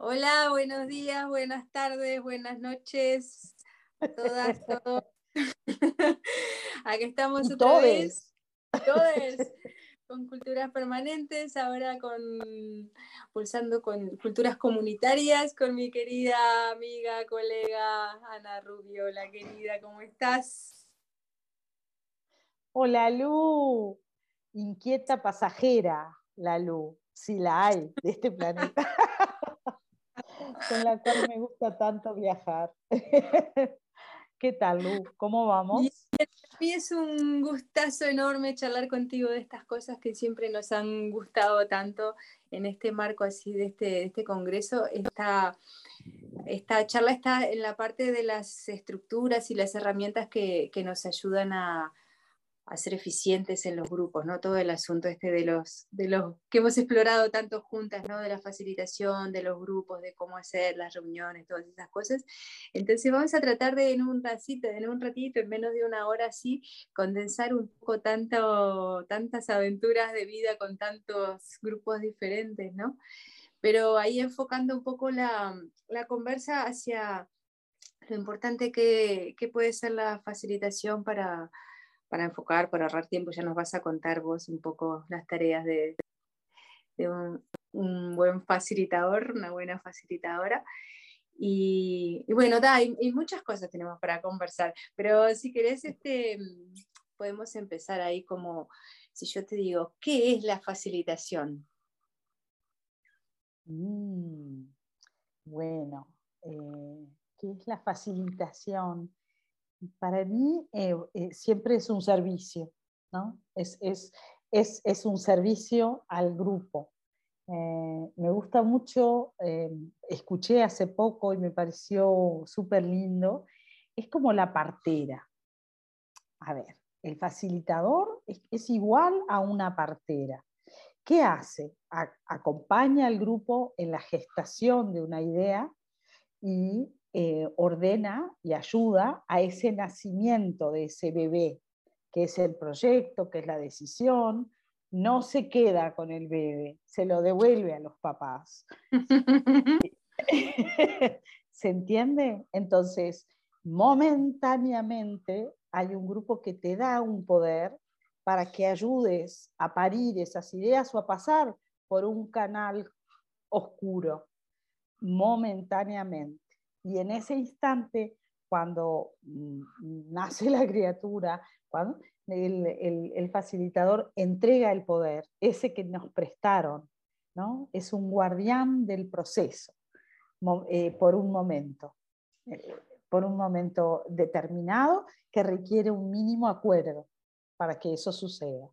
Hola, buenos días, buenas tardes, buenas noches, todas, todos. Aquí estamos otra vez. Todos. Con culturas permanentes, ahora con pulsando con culturas comunitarias, con mi querida amiga, colega Ana Rubio. Hola querida, ¿cómo estás? Hola Lu, inquieta pasajera, la Lu, si la hay, de este planeta. Con la cual me gusta tanto viajar. ¿Qué tal, Lu? ¿Cómo vamos? mí es un gustazo enorme charlar contigo de estas cosas que siempre nos han gustado tanto en este marco así de este, este congreso. Esta charla está en la parte de las estructuras y las herramientas que nos ayudan a, a ser eficientes en los grupos, ¿no? Todo el asunto este de los, de los que hemos explorado tanto juntas, ¿no? De la facilitación, de los grupos, de cómo hacer las reuniones, todas esas cosas. Entonces vamos a tratar de en un ratito, en un ratito, en menos de una hora así, condensar un poco tanto, tantas aventuras de vida con tantos grupos diferentes, ¿no? Pero ahí enfocando un poco la, la conversa hacia lo importante que, que puede ser la facilitación para para enfocar, para ahorrar tiempo, ya nos vas a contar vos un poco las tareas de, un, buen facilitador, una buena facilitadora. Y, bueno, da, y, muchas cosas tenemos para conversar, pero si querés, este, podemos empezar ahí como, si yo te digo, ¿qué es la facilitación? Mm, bueno, eh, ¿qué es la facilitación? Para mí eh, eh, siempre es un servicio, ¿no? Es, un servicio al grupo. Eh, me gusta mucho, escuché hace poco y me pareció súper lindo, es como la partera. A ver, el facilitador es, igual a una partera. ¿Qué hace? acompaña al grupo en la gestación de una idea y eh, ordena y ayuda a ese nacimiento de ese bebé, que es el proyecto, que es la decisión, no se queda con el bebé, se lo devuelve a los papás. ¿Se entiende? Entonces, momentáneamente hay un grupo que te da un poder para que ayudes a parir esas ideas o a pasar por un canal oscuro, momentáneamente. Y en ese instante, cuando mm, nace la criatura, cuando el, facilitador entrega el poder, ese que nos prestaron, ¿no? es un guardián del proceso eh, por un momento, eh, por un momento determinado que requiere un mínimo acuerdo para que eso suceda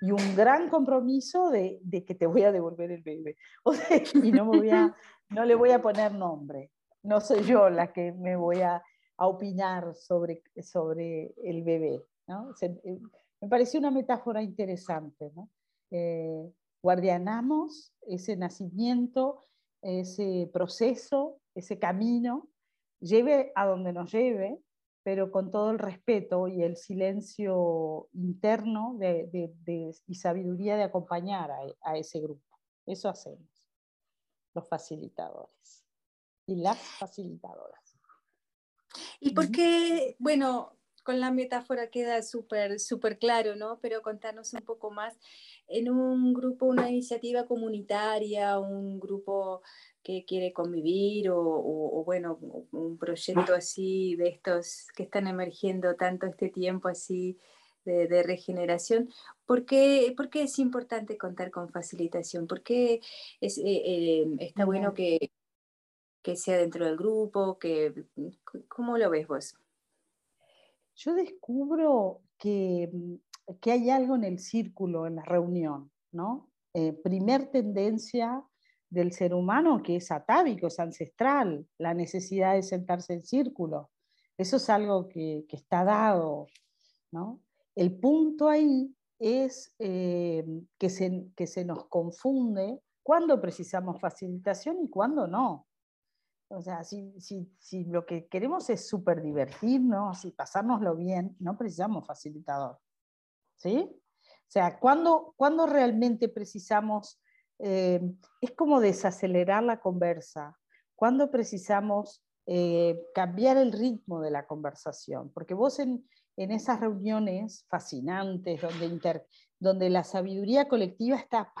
y un gran compromiso de, que te voy a devolver el bebé. y no, voy a, no le voy a poner nombre no soy yo la que me voy a, opinar sobre, sobre el bebé. Eh, me pareció una metáfora interesante. Eh, guardianamos ese nacimiento, ese proceso, ese camino, lleve a donde nos lleve, pero con todo el respeto y el silencio interno y sabiduría de acompañar a ese grupo. Eso hacemos, los facilitadores y las facilitadoras. Y porque, bueno, con la metáfora queda súper súper claro, ¿no? Pero contarnos un poco más en un grupo, una iniciativa comunitaria, un grupo que quiere convivir o, bueno, un proyecto así de estos que están emergiendo tanto este tiempo así de, regeneración. ¿Por qué, es importante contar con facilitación? ¿Por qué es, eh, eh, está bueno que, que sea dentro del grupo? Que, ¿Cómo lo ves vos? Yo descubro que, que hay algo en el círculo, en la reunión, ¿no? Eh, primer tendencia del ser humano que es atávico, es ancestral, la necesidad de sentarse en círculo. Eso es algo que, que está dado, ¿no? El punto ahí es eh, que, se, que se nos confunde cuándo precisamos facilitación y cuándo no. O sea, si, lo que queremos es súper divertirnos y pasárnoslo bien, no precisamos facilitador. ¿Sí? O sea, cuando, cuando realmente precisamos, eh, es como desacelerar la conversa, cuándo precisamos eh, cambiar el ritmo de la conversación, porque vos en, en esas reuniones fascinantes donde, donde la sabiduría colectiva está,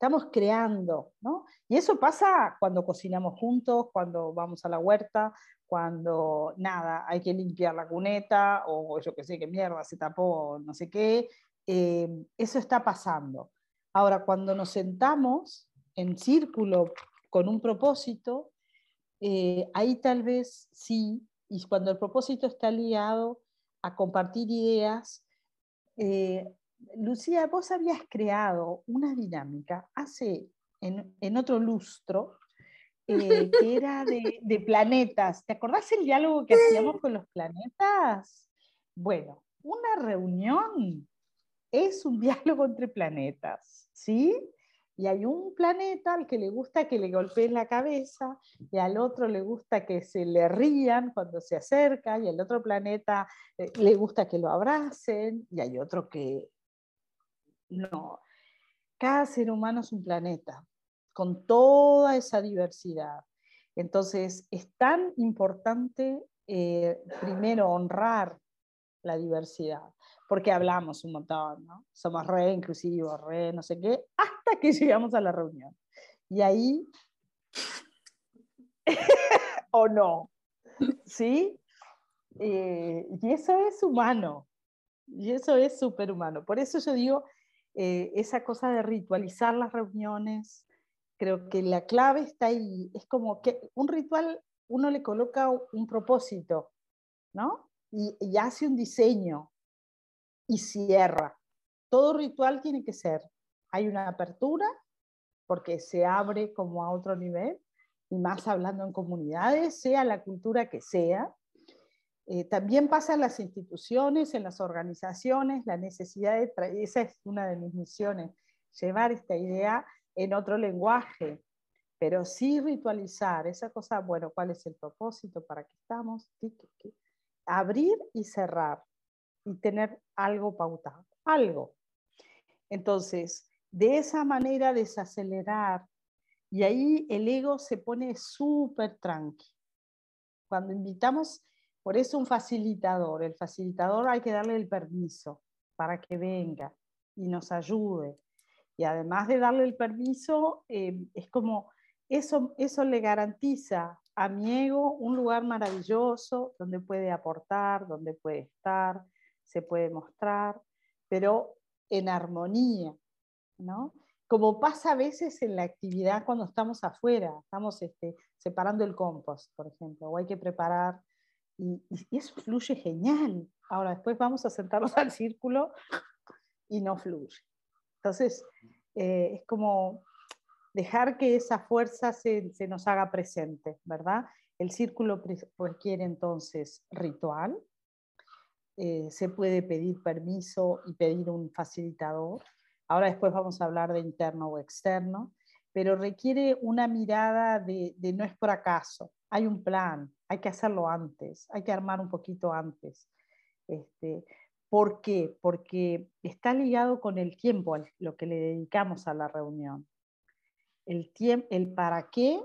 estamos creando, ¿no? Y eso pasa cuando cocinamos juntos, cuando vamos a la huerta, cuando nada, hay que limpiar la cuneta o yo qué sé qué mierda, se tapó, no sé qué, eh, eso está pasando. Ahora, cuando nos sentamos en círculo con un propósito, eh, ahí tal vez sí, y cuando el propósito está ligado a compartir ideas, eh, Lucía, vos habías creado una dinámica hace en, en otro lustro eh, que era de, de, planetas. ¿Te acordás el diálogo que hacíamos con los planetas? Bueno, una reunión es un diálogo entre planetas, ¿sí? Y hay un planeta al que le gusta que le golpeen la cabeza, y al otro le gusta que se le rían cuando se acerca, y al otro planeta eh, le gusta que lo abracen, y hay otro que no. Cada ser humano es un planeta, con toda esa diversidad. Entonces, es tan importante eh, primero honrar la diversidad, porque hablamos un montón, ¿no? Somos re inclusivos, re no sé qué, hasta que llegamos a la reunión. Y ahí, o no, ¿sí? Eh, y eso es humano, y eso es superhumano. Por eso yo digo, eh, esa cosa de ritualizar las reuniones, creo que la clave está ahí. Es como que un ritual uno le coloca un propósito, ¿no? Y, y hace un diseño, y cierra. Todo ritual tiene que ser, hay una apertura porque se abre como a otro nivel, y más hablando en comunidades, sea la cultura que sea. Eh, también pasa en las instituciones, en las organizaciones, la necesidad de, esa es una de mis misiones, llevar esta idea en otro lenguaje, pero sí ritualizar esa cosa, bueno, ¿cuál es el propósito? ¿Para qué estamos? Abrir y cerrar y tener algo pautado, algo. Entonces, de esa manera desacelerar, y ahí el ego se pone súper tranqui. Cuando invitamos, por eso un facilitador, el facilitador hay que darle el permiso para que venga y nos ayude. Y además de darle el permiso, eh, es como eso, eso le garantiza a mi ego un lugar maravilloso donde puede aportar, donde puede estar, se puede mostrar, pero en armonía, ¿no? Como pasa a veces en la actividad cuando estamos afuera, estamos este, separando el compost, por ejemplo, o hay que preparar, y, eso fluye genial. Ahora después vamos a sentarnos al círculo y no fluye. Entonces, eh, es como dejar que esa fuerza se, se, nos haga presente, ¿verdad? El círculo requiere entonces ritual, eh, se puede pedir permiso y pedir un facilitador. Ahora después vamos a hablar de interno o externo, pero requiere una mirada de, no es por acaso, hay un plan, hay que hacerlo antes, hay que armar un poquito antes. Este, ¿Por qué? Porque está ligado con el tiempo, lo que le dedicamos a la reunión. El, el para qué,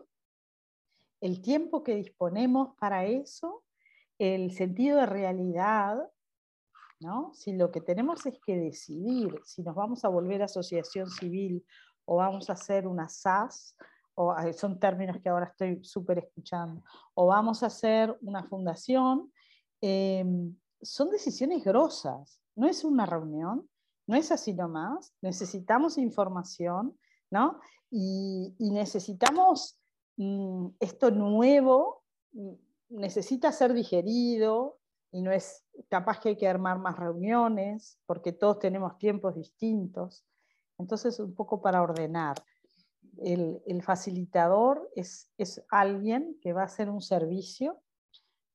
el tiempo que disponemos para eso, el sentido de realidad si lo que tenemos es que decidir si nos vamos a volver asociación civil o vamos a hacer una SAS, o son términos que ahora estoy súper escuchando, o vamos a hacer una fundación, em, son decisiones grosas, no es una reunión, no es así nomás, necesitamos información, ¿no? Y, necesitamos mm, esto nuevo, mm, necesita ser digerido, y no es capaz que hay que armar más reuniones porque todos tenemos tiempos distintos. Entonces, un poco para ordenar. El, facilitador es, es alguien que va a hacer un servicio,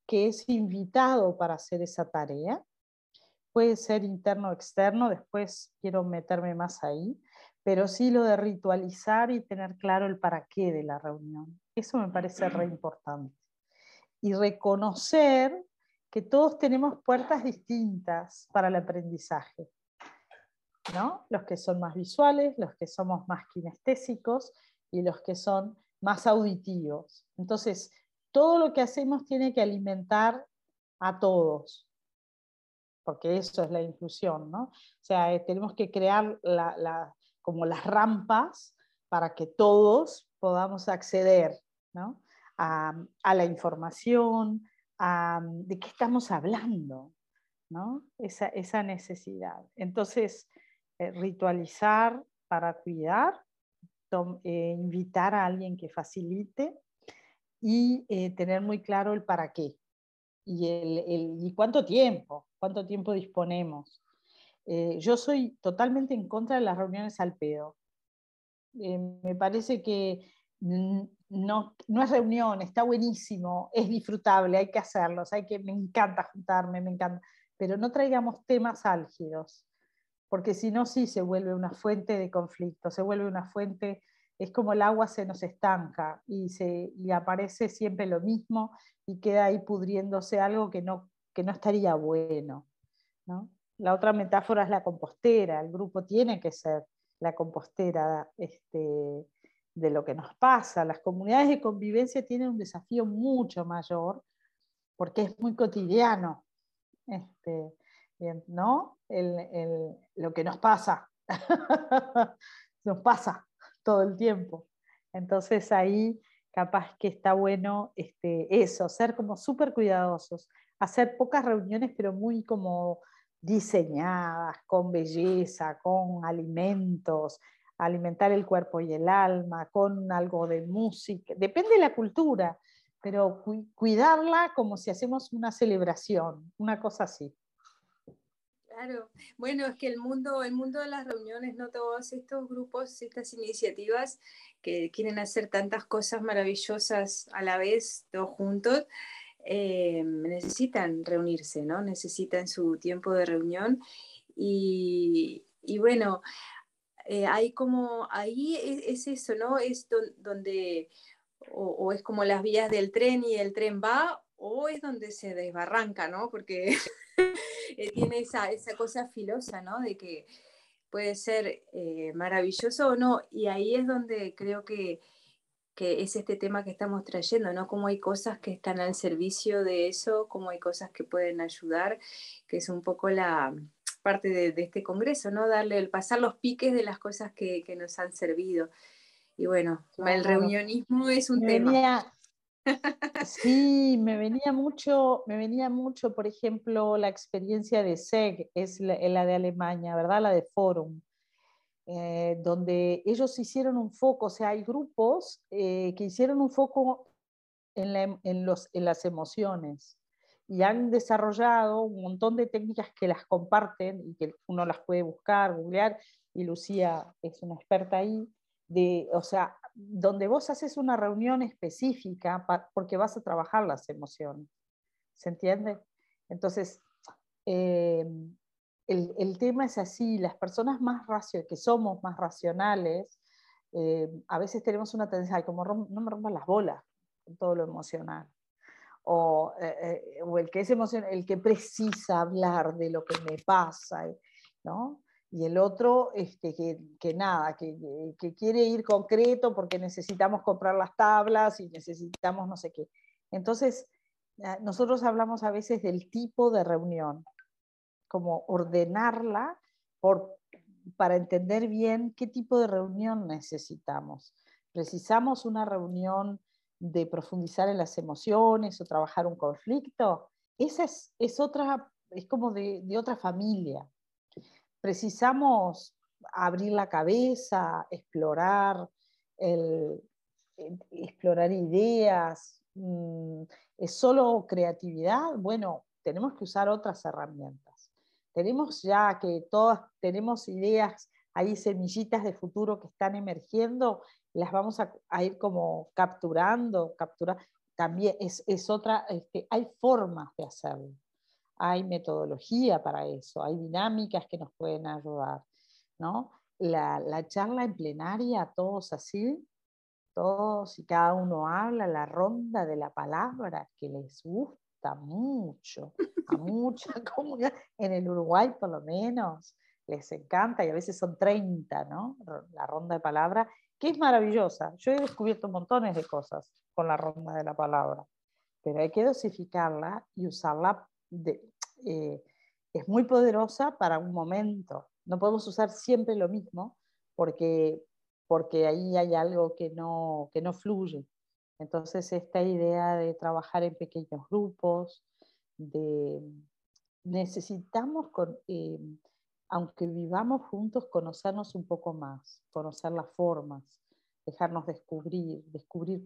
que es invitado para hacer esa tarea. Puede ser interno o externo, después quiero meterme más ahí, pero sí lo de ritualizar y tener claro el para qué de la reunión. Eso me parece re importante. Y reconocer que todos tenemos puertas distintas para el aprendizaje. ¿No? Los que son más visuales, los que somos más kinestésicos y los que son más auditivos. Entonces, todo lo que hacemos tiene que alimentar a todos, porque eso es la inclusión, ¿no? O sea, eh, tenemos que crear como las rampas para que todos podamos acceder a, la información, de qué estamos hablando, ¿no? esa, necesidad. Entonces, eh, ritualizar para cuidar, eh, invitar a alguien que facilite y eh, tener muy claro el para qué y, el, y cuánto tiempo, cuánto tiempo disponemos. yo soy totalmente en contra de las reuniones al pedo. me parece que no, no es reunión, está buenísimo, es disfrutable, hay que hacerlos, hay que, me encanta juntarme, me encanta, pero no traigamos temas álgidos, porque si no, sí se vuelve una fuente de conflicto, se vuelve una fuente, es como el agua se nos estanca y, se, y aparece siempre lo mismo y queda ahí pudriéndose algo que no, que no estaría bueno. ¿no? La otra metáfora es la compostera, el grupo tiene que ser la compostera este, de lo que nos pasa. Las comunidades de convivencia tienen un desafío mucho mayor porque es muy cotidiano, este, ¿no? lo que nos pasa, nos pasa todo el tiempo. Entonces ahí capaz que está bueno este, eso, ser como súper cuidadosos, hacer pocas reuniones pero muy como diseñadas, con belleza, con alimentos, alimentar el cuerpo y el alma, con algo de música, depende de la cultura, pero cuidarla como si hacemos una celebración, una cosa así. Claro, bueno, es que el mundo, el mundo de las reuniones, no todos estos grupos, estas iniciativas que quieren hacer tantas cosas maravillosas a la vez, todos juntos, eh, necesitan reunirse, ¿no? Necesitan su tiempo de reunión. Y, bueno, eh, hay como, ahí es, eso, ¿no? Es donde, o, es como las vías del tren y el tren va, o es donde se desbarranca, ¿no? Porque tiene esa, esa cosa filosa, ¿no? De que puede ser eh, maravilloso o no, y ahí es donde creo que, que es este tema que estamos trayendo, ¿no? Como hay cosas que están al servicio de eso, como hay cosas que pueden ayudar, que es un poco la, parte de, este congreso, ¿no? Darle, el pasar los piques de las cosas que, nos han servido. Y bueno, el reunionismo es un tema. Sí, me venía mucho, me venía mucho, por ejemplo, la experiencia de SEG, es la, de Alemania, ¿verdad? La de Forum. Eh, donde ellos hicieron un foco, o sea, hay grupos eh, que hicieron un foco en, los, en las emociones y han desarrollado un montón de técnicas que las comparten y que uno las puede buscar, googlear, y Lucía es una experta ahí, de, o sea, donde vos haces una reunión específica porque vas a trabajar las emociones, ¿se entiende? Entonces, eh, el, el, tema es así, las personas más racio, que somos más racionales, eh, a veces tenemos una tendencia, como no me rompan las bolas con todo lo emocional o, eh, o el que es emocional, el que precisa hablar de lo que me pasa, ¿no? Y el otro este, que, que nada, que, que, quiere ir concreto porque necesitamos comprar las tablas y necesitamos no sé qué. Entonces, ah, nosotros hablamos a veces del tipo de reunión, como ordenarla por, para entender bien qué tipo de reunión necesitamos. Precisamos una reunión de profundizar en las emociones o trabajar un conflicto, esa es, otra, es como de, otra familia. Precisamos abrir la cabeza, explorar, explorar ideas. Mm, ¿Es solo creatividad? Bueno, tenemos que usar otras herramientas. Tenemos ya que todas tenemos ideas, hay semillitas de futuro que están emergiendo las vamos a, ir como capturando, capturar. También es, otra, este, hay formas de hacerlo. Hay metodología para eso, hay dinámicas que nos pueden ayudar. ¿no? La, la charla en plenaria, todos así, todos y cada uno habla, la ronda de la palabra que les gusta mucho, a mucha comunidad, en el Uruguay por lo menos, les encanta y a veces son 30, ¿no? La ronda de palabra que es maravillosa. Yo he descubierto montones de cosas con la ronda de la palabra, pero hay que dosificarla y usarla. Eh, es muy poderosa para un momento. No podemos usar siempre lo mismo porque, porque ahí hay algo que no, que no fluye. Entonces, esta idea de trabajar en pequeños grupos, de necesitamos, eh, aunque vivamos juntos, conocernos un poco más, conocer las formas, dejarnos descubrir, descubrir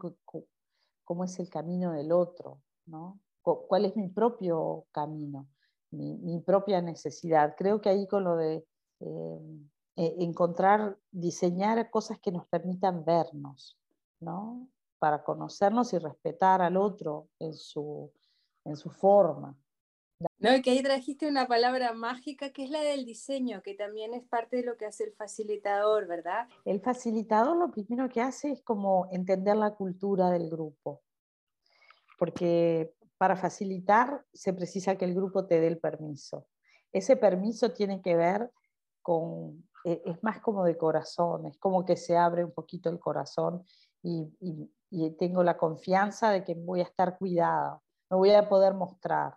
cómo es el camino del otro, ¿no? Cuál es mi propio camino, mi, propia necesidad. Creo que ahí con lo de eh, encontrar, diseñar cosas que nos permitan vernos, ¿no? para conocernos y respetar al otro en su, en su forma. No, que ahí trajiste una palabra mágica que es la del diseño, que también es parte de lo que hace el facilitador, ¿verdad? El facilitador lo primero que hace es como entender la cultura del grupo, porque para facilitar se precisa que el grupo te dé el permiso. Ese permiso tiene que ver con, e, es más como de corazón, es como que se abre un poquito el corazón y, y tengo la confianza de que voy a estar cuidada, me voy a poder mostrar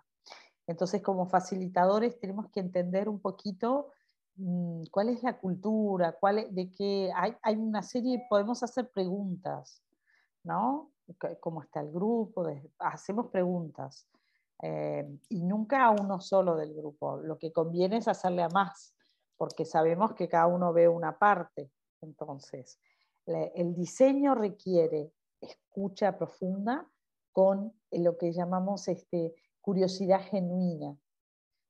entonces, como facilitadores tenemos que entender un poquito mm, cuál es la cultura, cuál de qué hay, una serie, podemos hacer preguntas, ¿no? ¿Cómo está el grupo? Hacemos preguntas. Eh, y nunca a uno solo del grupo. Lo que conviene es hacerle a más, porque sabemos que cada uno ve una parte. Entonces, el diseño requiere escucha profunda con lo que llamamos este, curiosidad genuina.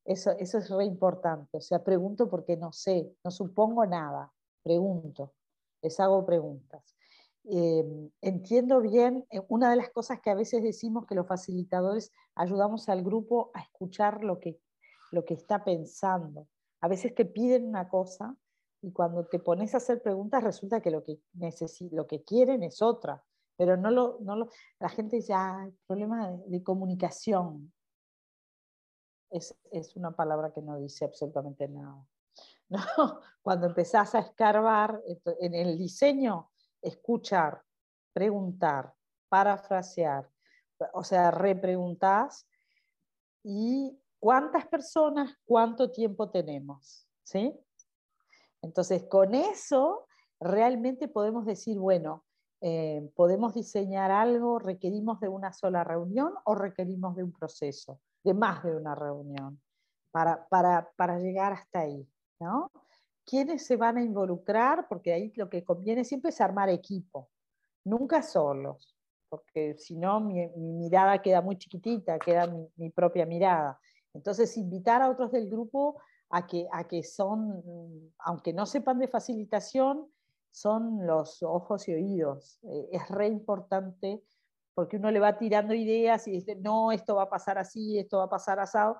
Eso, eso es re importante. O sea, pregunto porque no sé, no supongo nada, pregunto, les hago preguntas. Em, entiendo bien, eh, una de las cosas que a veces decimos que los facilitadores ayudamos al grupo a escuchar lo que, lo que está pensando. A veces te piden una cosa y cuando te pones a hacer preguntas resulta que lo que, lo que quieren es otra, pero no lo, no lo, la gente dice, ah, problema de comunicación, es, una palabra que no dice absolutamente nada. ¿no? Cuando empezás a escarbar en el diseño, escuchar, preguntar, parafrasear, o sea, repreguntás y cuántas personas, cuánto tiempo tenemos, ¿sí? Entonces, con eso realmente podemos decir, bueno, eh, podemos diseñar algo, requerimos de una sola reunión o requerimos de un proceso de más de una reunión para, para, llegar hasta ahí. ¿no? ¿Quiénes se van a involucrar? Porque ahí lo que conviene siempre es armar equipo, nunca solos, porque si no mi, mirada queda muy chiquitita, queda mi, propia mirada. Entonces, invitar a otros del grupo a que, a que son, aunque no sepan de facilitación, son los ojos y oídos. Eh, es re importante porque uno le va tirando ideas y dice, no, esto va a pasar así, esto va a pasar asado,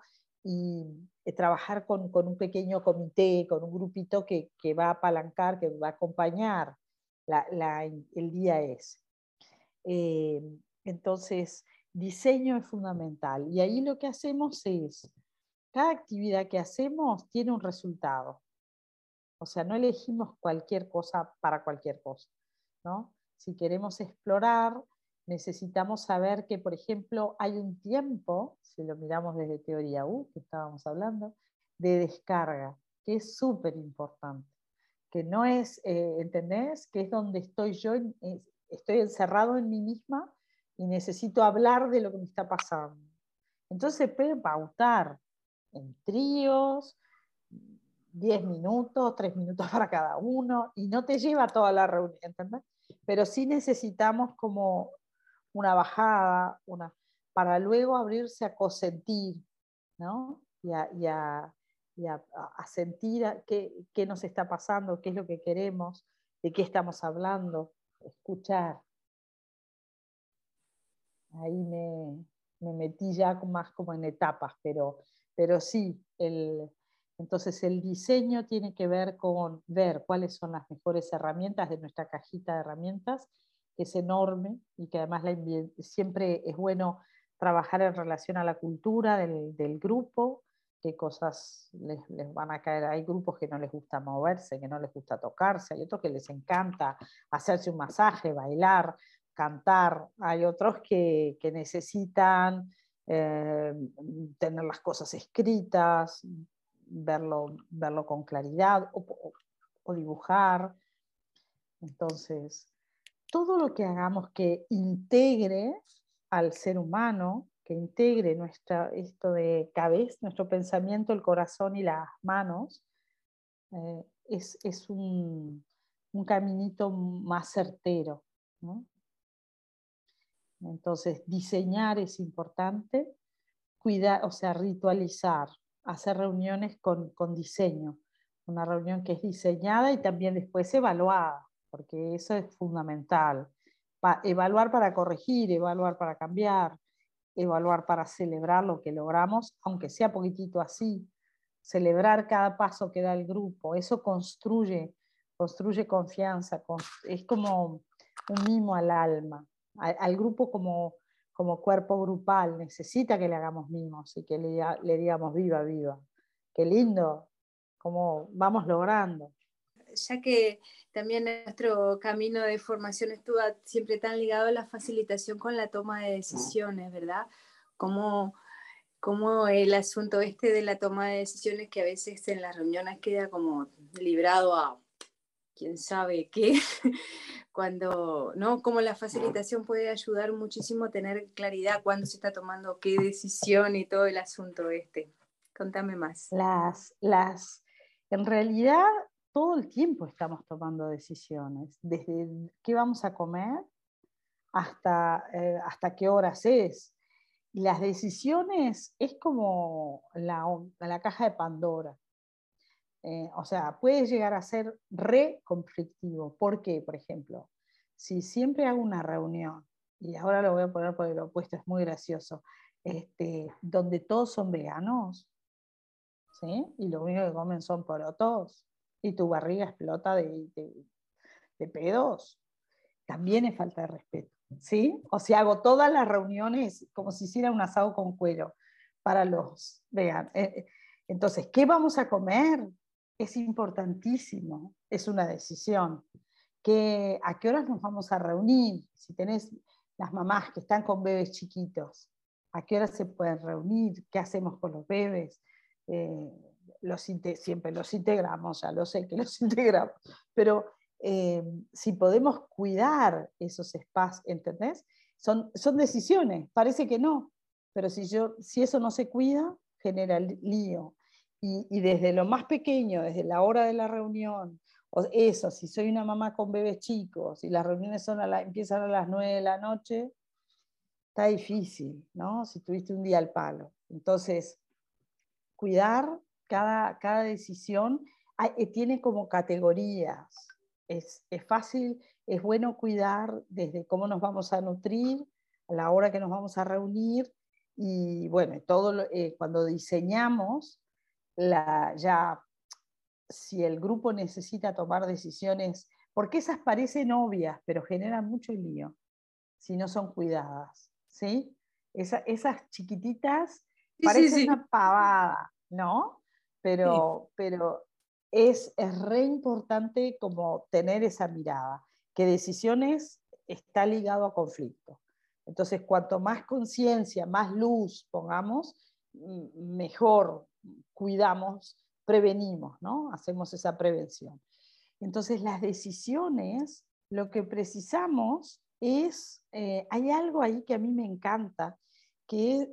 y eh, trabajar con, con, un pequeño comité, con un grupito que, que va a apalancar, que va a acompañar la, la, el día es. Eh, entonces, diseño es fundamental. Y ahí lo que hacemos es, cada actividad que hacemos tiene un resultado. O sea, no elegimos cualquier cosa para cualquier cosa. ¿no? Si queremos explorar, necesitamos saber que, por ejemplo, hay un tiempo, si lo miramos desde teoría U, que estábamos hablando, de descarga, que es súper importante, que no es, eh, ¿entendés? Que es donde estoy yo, estoy encerrado en mí misma y necesito hablar de lo que me está pasando. Entonces se puede pautar en tríos, 10 minutos, 3 minutos para cada uno, y no te lleva toda la reunión, ¿entendés? Pero sí necesitamos como una bajada, una, para luego abrirse a cosentir, ¿no? Y a, sentir qué, qué, nos está pasando, qué es lo que queremos, de qué estamos hablando, escuchar. Ahí me, me metí ya más como en etapas, pero, pero sí, el, entonces el diseño tiene que ver con ver cuáles son las mejores herramientas de nuestra cajita de herramientas que es enorme y que además siempre es bueno trabajar en relación a la cultura del, grupo, qué cosas les, van a caer. Hay grupos que no les gusta moverse, que no les gusta tocarse, hay otros que les encanta hacerse un masaje, bailar, cantar, hay otros que, necesitan eh, tener las cosas escritas, verlo, verlo con claridad o dibujar. Entonces, todo lo que hagamos que integre al ser humano, que integre nuestra, esto de cabeza, nuestro pensamiento, el corazón y las manos, eh, es, un, caminito más certero. Entonces, diseñar es importante, cuidar, o sea, ritualizar, hacer reuniones con, con diseño, una reunión que es diseñada y también después evaluada porque eso es fundamental. evaluar para corregir, evaluar para cambiar, evaluar para celebrar lo que logramos, aunque sea poquitito así, celebrar cada paso que da el grupo, eso construye, construye confianza, es como un mimo al alma, al, grupo como, como cuerpo grupal, necesita que le hagamos mimos y que le, le digamos viva, viva. Qué lindo, como vamos logrando ya que también nuestro camino de formación estuvo siempre tan ligado a la facilitación con la toma de decisiones, ¿verdad? Como, como el asunto este de la toma de decisiones que a veces en las reuniones queda como librado a quién sabe qué, cuando, ¿no? Como la facilitación puede ayudar muchísimo a tener claridad cuando se está tomando qué decisión y todo el asunto este. Contame más. Las, las, en realidad todo el tiempo estamos tomando decisiones, desde qué vamos a comer hasta, eh, hasta qué horas es. Las decisiones es como la, la caja de Pandora. Eh, o sea, puede llegar a ser re conflictivo. ¿Por qué? Por ejemplo, si siempre hago una reunión, y ahora lo voy a poner por el opuesto, es muy gracioso, este, donde todos son veganos, ¿sí? y lo único que comen son porotos, y tu barriga explota de, de, pedos, también es falta de respeto. ¿sí? O sea, hago todas las reuniones como si hiciera un asado con cuero para los vean. Eh, eh, entonces, ¿qué vamos a comer? Es importantísimo, es una decisión. ¿Qué, ¿A qué horas nos vamos a reunir? Si tenés las mamás que están con bebés chiquitos, ¿a qué horas se pueden reunir? ¿Qué hacemos con los bebés? Eh, los, siempre los integramos, ya lo sé que los integramos, pero eh, si podemos cuidar esos espacios, ¿entendés? Son, son decisiones, parece que no, pero si, yo, si eso no se cuida, genera lío. Y, desde lo más pequeño, desde la hora de la reunión, o eso, si soy una mamá con bebés chicos y las reuniones son a la, empiezan a las 9 de la noche, está difícil, ¿no? Si tuviste un día al palo. Entonces, cuidar cada, cada decisión eh, tiene como categorías. Es, es, fácil, es bueno cuidar desde cómo nos vamos a nutrir, a la hora que nos vamos a reunir y bueno, todo eh, cuando diseñamos, la, ya si el grupo necesita tomar decisiones, porque esas parecen obvias, pero generan mucho lío si no son cuidadas. ¿sí? esas chiquititas parecen una pavada, ¿no? Pero, pero es, es re importante como tener esa mirada, que decisiones está ligado a conflicto. Entonces, cuanto más conciencia, más luz pongamos, mejor cuidamos, prevenimos, ¿no? Hacemos esa prevención. Entonces, las decisiones, lo que precisamos es, eh, hay algo ahí que a mí me encanta, que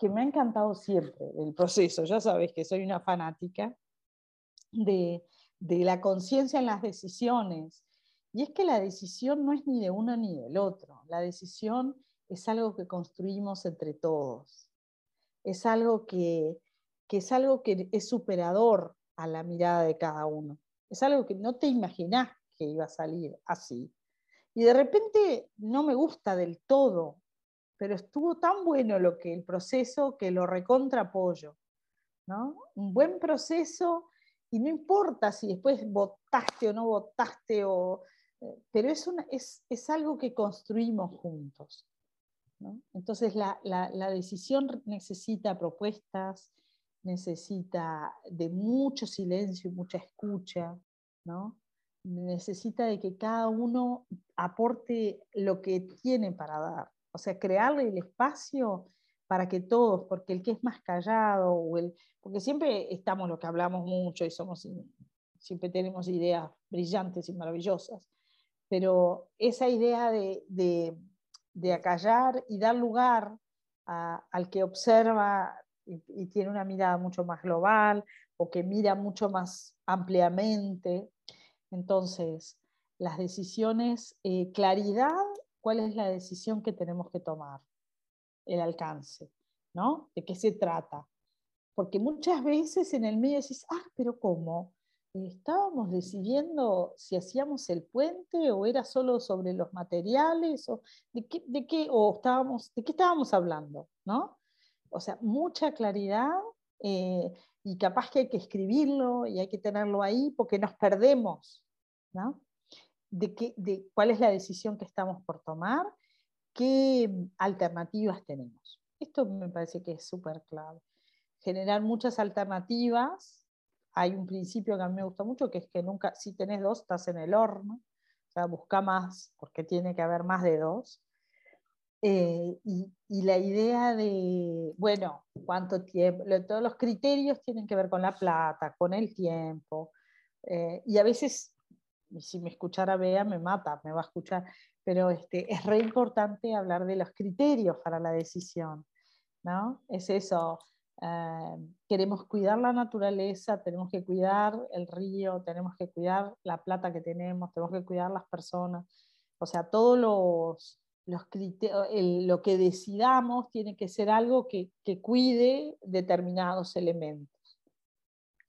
que me ha encantado siempre el proceso. Ya sabes que soy una fanática de, la conciencia en las decisiones. Y es que la decisión no es ni de uno ni del otro. La decisión es algo que construimos entre todos. Es algo que, que es algo que es superador a la mirada de cada uno. Es algo que no te imaginás que iba a salir así. Y de repente no me gusta del todo pero estuvo tan bueno lo que el proceso que lo recontra apoyo. ¿no? Un buen proceso y no importa si después votaste o no votaste, o, eh, pero es, una, es, es, algo que construimos juntos. ¿no? Entonces la, la, la, decisión necesita propuestas, necesita de mucho silencio y mucha escucha, ¿no? necesita de que cada uno aporte lo que tiene para dar, o sea, crearle el espacio para que todos, porque el que es más callado, o el, porque siempre estamos los que hablamos mucho y somos, siempre tenemos ideas brillantes y maravillosas, pero esa idea de, de, acallar y dar lugar al que observa y, tiene una mirada mucho más global o que mira mucho más ampliamente. Entonces, las decisiones, eh, claridad, ¿cuál es la decisión que tenemos que tomar? El alcance, ¿no? ¿De qué se trata? Porque muchas veces en el medio decís, ah, pero ¿cómo? estábamos decidiendo si hacíamos el puente o era solo sobre los materiales o de qué, de qué, o estábamos, de qué estábamos hablando, ¿no? O sea, mucha claridad eh, y capaz que hay que escribirlo y hay que tenerlo ahí porque nos perdemos, ¿no? De, qué, de cuál es la decisión que estamos por tomar, qué alternativas tenemos. Esto me parece que es súper clave. Generar muchas alternativas hay un principio que a mí me gusta mucho, que es que nunca, si tenés dos, estás en el horno, o sea, busca más, porque tiene que haber más de dos. Eh, y, la idea de, bueno, cuánto tiempo, todos los criterios tienen que ver con la plata, con el tiempo, eh, y a veces, si me escuchara Bea, me mata, me va a escuchar, pero este, es re importante hablar de los criterios para la decisión, ¿no? Es eso, eh, queremos cuidar la naturaleza, tenemos que cuidar el río, tenemos que cuidar la plata que tenemos, tenemos que cuidar las personas. O sea, todos los, los lo que decidamos tiene que ser algo que, que cuide determinados elementos.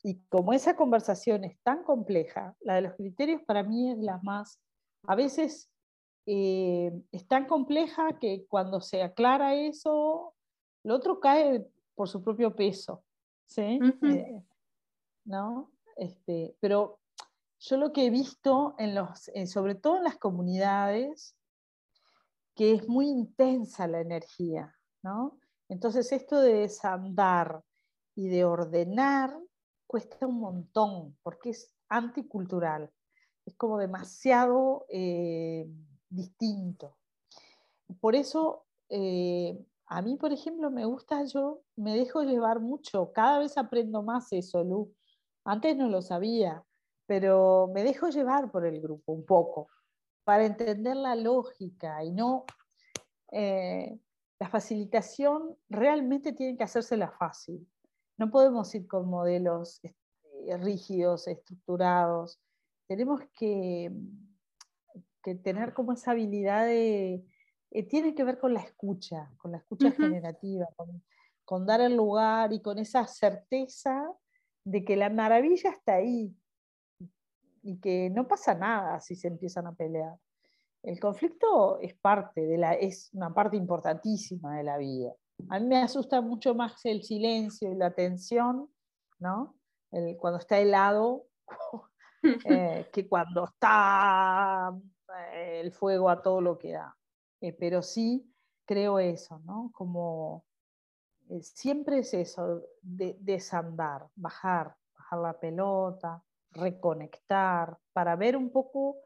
Y como esa conversación es tan compleja, la de los criterios para mí es la más, a veces eh, es tan compleja que cuando se aclara eso, lo otro cae por su propio peso. ¿sí? Eh, ¿no? este, pero yo lo que he visto, en los, sobre todo en las comunidades, que es muy intensa la energía. ¿no? Entonces esto de desandar y de ordenar cuesta un montón, porque es anticultural, es como demasiado eh, distinto. Por eso eh, a mí, por ejemplo, me gusta, yo me dejo llevar mucho, cada vez aprendo más eso, Lu. Antes no lo sabía, pero me dejo llevar por el grupo un poco, para entender la lógica y no... Eh, la facilitación realmente tiene que hacérsela fácil. No podemos ir con modelos este, rígidos, estructurados. Tenemos que, que tener como esa habilidad de, eh, tiene que ver con la escucha, con la escucha generativa, con, dar el lugar y con esa certeza de que la maravilla está ahí y que no pasa nada si se empiezan a pelear. El conflicto es parte de la, es una parte importantísima de la vida. A mí me asusta mucho más el silencio y la tensión, ¿no? cuando está helado, eh, que cuando está eh, el fuego a todo lo que da. Eh, pero sí creo eso, ¿no? Como siempre es eso, de, desandar, bajar, bajar la pelota, reconectar, para ver un poco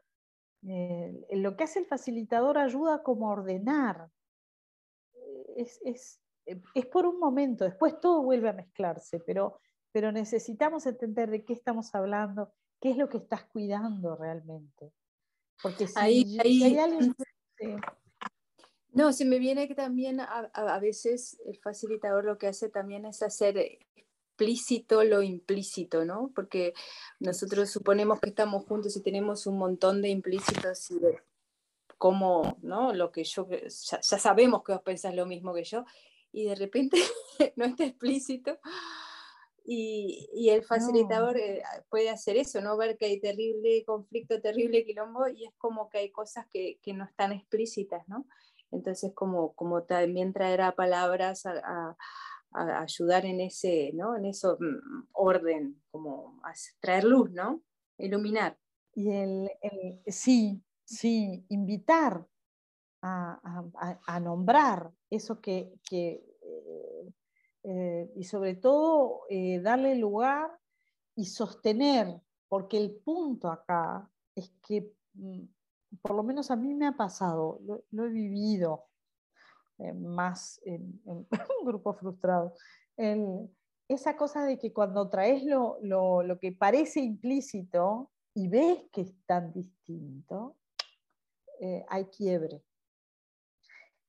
lo que hace el facilitador ayuda como a ordenar. Es, es, por un momento, después todo vuelve a mezclarse, pero, pero necesitamos entender de qué estamos hablando, qué es lo que estás cuidando realmente. Porque si, ahí, hay alguien... No, se me viene que también a, veces el facilitador lo que hace también es hacer explícito lo implícito, ¿no? Porque nosotros suponemos que estamos juntos y tenemos un montón de implícitos y de cómo, ¿no? Lo que yo, ya, sabemos que vos pensás lo mismo que yo y de repente no está explícito. Y, y, el facilitador eh, puede hacer eso, ¿no? Ver que hay terrible conflicto, terrible quilombo, y es como que hay cosas que, que no están explícitas, ¿no? Entonces, como, como también traer a palabras a, ayudar en ese, ¿no? En eso mm, orden, como traer luz, ¿no? Iluminar. Y el, sí, sí, invitar a, nombrar eso que, que, eh, y sobre todo eh, darle lugar y sostener, porque el punto acá es que, mm, por lo menos a mí me ha pasado, lo, he vivido eh, más en, un grupo frustrado, esa cosa de que cuando traes lo, lo que parece implícito y ves que es tan distinto, hay quiebre.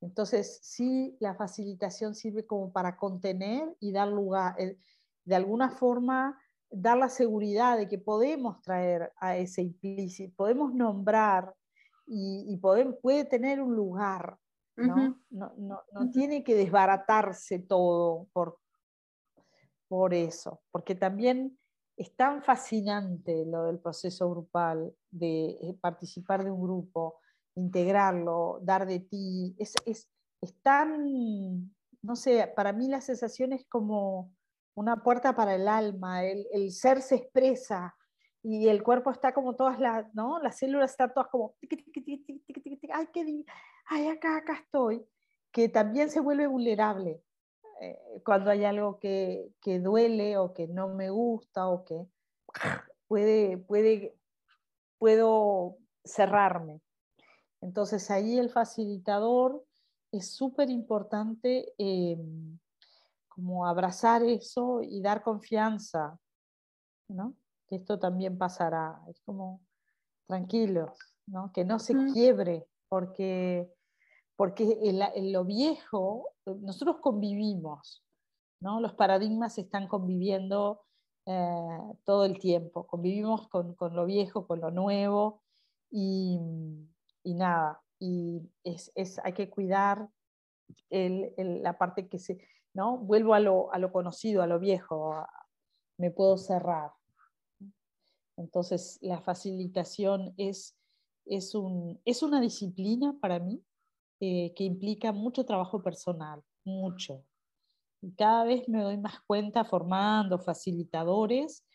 Entonces, sí, la facilitación sirve como para contener y dar lugar, eh, de alguna forma, dar la seguridad de que podemos traer a ese implícito, podemos nombrar y, puede tener un lugar, ¿no? no, tiene que desbaratarse todo por, por eso, porque también es tan fascinante lo del proceso grupal, de eh, participar de un grupo, integrarlo, dar de ti, es, es, tan, no sé, para mí la sensación es como una puerta para el alma, el, el ser se expresa y el cuerpo está como todas las, ¿no? Las células están todas como, ay, qué, ay, acá, acá estoy, que también se vuelve vulnerable eh, cuando hay algo que, que, duele o que no me gusta o que puede, puede, puedo cerrarme. Entonces ahí el facilitador es súper importante em, como abrazar eso y dar confianza, ¿no? Que esto también pasará. Es como tranquilos, ¿no? Que no se quiebre, porque, porque en, lo viejo nosotros convivimos, ¿no? Los paradigmas están conviviendo eh, todo el tiempo, convivimos con, con lo viejo, con lo nuevo y y nada, y es, es, hay que cuidar el, la parte que se, ¿no? Vuelvo a lo, a lo conocido, a lo viejo, me puedo cerrar. Entonces, la facilitación es, es, un, es una disciplina para mí eh, que implica mucho trabajo personal, mucho. Y cada vez me doy más cuenta formando facilitadores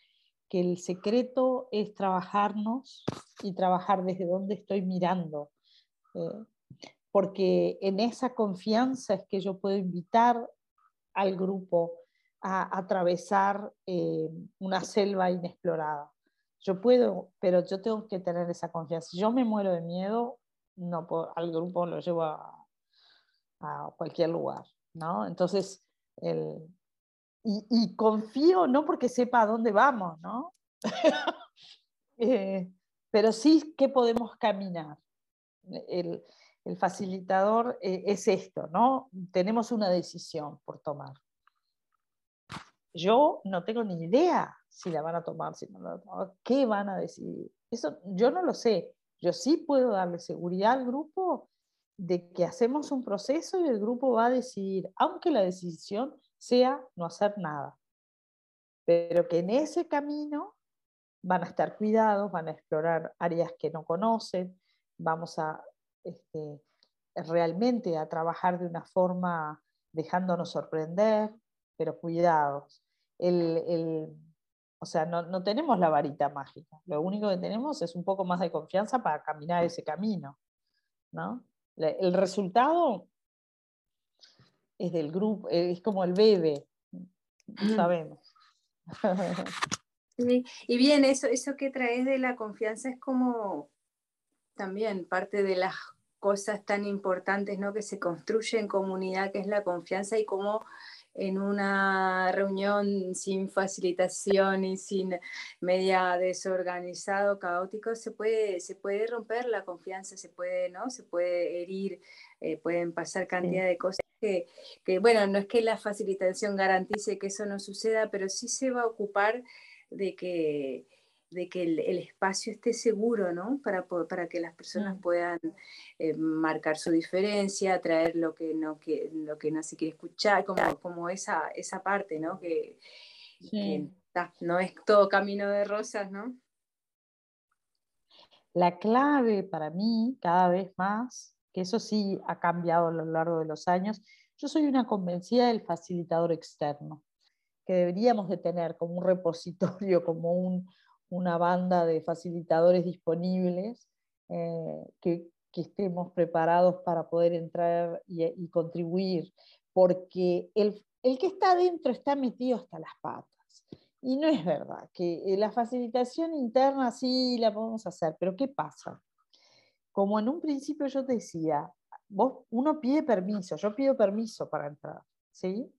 que el secreto es trabajarnos y trabajar desde donde estoy mirando. Eh, porque en esa confianza es que yo puedo invitar al grupo a, atravesar eh, una selva inexplorada. Yo puedo, pero yo tengo que tener esa confianza. Si yo me muero de miedo, no al grupo lo llevo a, a cualquier lugar. ¿no? Entonces, el, y, confío no porque sepa a dónde vamos, ¿no? Eh, pero sí que podemos caminar. El, facilitador eh, es esto, ¿no? Tenemos una decisión por tomar. Yo no tengo ni idea si la van a tomar, si no la van a tomar, qué van a decidir. Eso yo no lo sé. Yo sí puedo darle seguridad al grupo de que hacemos un proceso y el grupo va a decidir, aunque la decisión sea no hacer nada. Pero que en ese camino van a estar cuidados, van a explorar áreas que no conocen, vamos a este, realmente a trabajar de una forma dejándonos sorprender, pero cuidados. o sea, no, no, tenemos la varita mágica, lo único que tenemos es un poco más de confianza para caminar ese camino. ¿no? El resultado es del grupo, es como el bebé, sabemos. Y bien, eso, eso que traes de la confianza es como también parte de las cosas tan importantes ¿no? que se construye en comunidad, que es la confianza y cómo en una reunión sin facilitación y sin media desorganizado, caótico, se puede, se puede romper la confianza, se puede, ¿no? se puede herir, eh, pueden pasar cantidad de cosas que, bueno, no es que la facilitación garantice que eso no suceda, pero sí se va a ocupar de que, de que el, espacio esté seguro, ¿no? Para, para que las personas mm. puedan eh, marcar su diferencia, traer lo que no, que, lo que no se quiere escuchar, como, como esa, esa parte, ¿no? Que, no es todo camino de rosas, ¿no? La clave para mí, cada vez más, que eso sí ha cambiado a lo largo de los años. Yo soy una convencida del facilitador externo, que deberíamos de tener como un repositorio, como una banda de facilitadores disponibles, eh, que, estemos preparados para poder entrar y, contribuir, porque el, el que está adentro está metido hasta las patas. Y no es verdad, que eh, la facilitación interna sí la podemos hacer, pero ¿qué pasa? Como en un principio yo te decía, vos, uno pide permiso, yo pido permiso para entrar, ¿sí?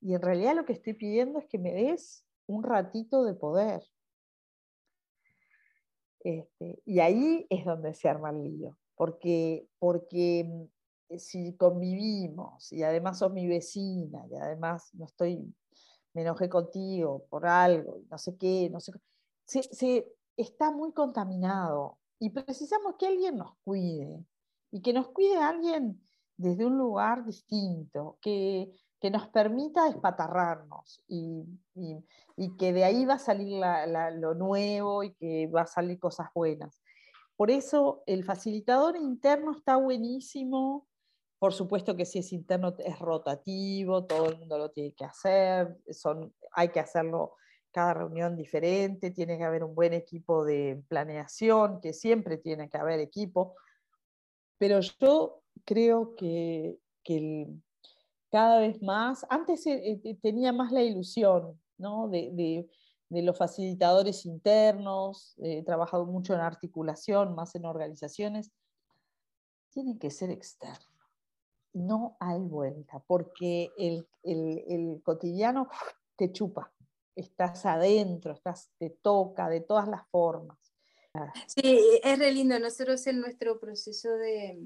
Y en realidad lo que estoy pidiendo es que me des un ratito de poder. Este, y ahí es donde se arma el lío, porque, porque mm, si convivimos y además sos mi vecina y además no estoy, me enojé contigo por algo, no sé qué, no sé se, se está muy contaminado y precisamos que alguien nos cuide y que nos cuide alguien desde un lugar distinto, que, que nos permita espatarrarnos y, y, que de ahí va a salir lo nuevo y que va a salir cosas buenas. Por eso el facilitador interno está buenísimo. Por supuesto que si es interno es rotativo, todo el mundo lo tiene que hacer, son, hay que hacerlo cada reunión diferente, tiene que haber un buen equipo de planeación, que siempre tiene que haber equipo. Pero yo creo que, que el, cada vez más, antes eh, eh, tenía más la ilusión ¿no? de, los facilitadores internos, he trabajado mucho en articulación, más en organizaciones, tiene que ser externo. No hay vuelta, porque el, el, cotidiano te chupa, estás adentro, estás, te toca de todas las formas. Sí, es re lindo. Nosotros en nuestro proceso de,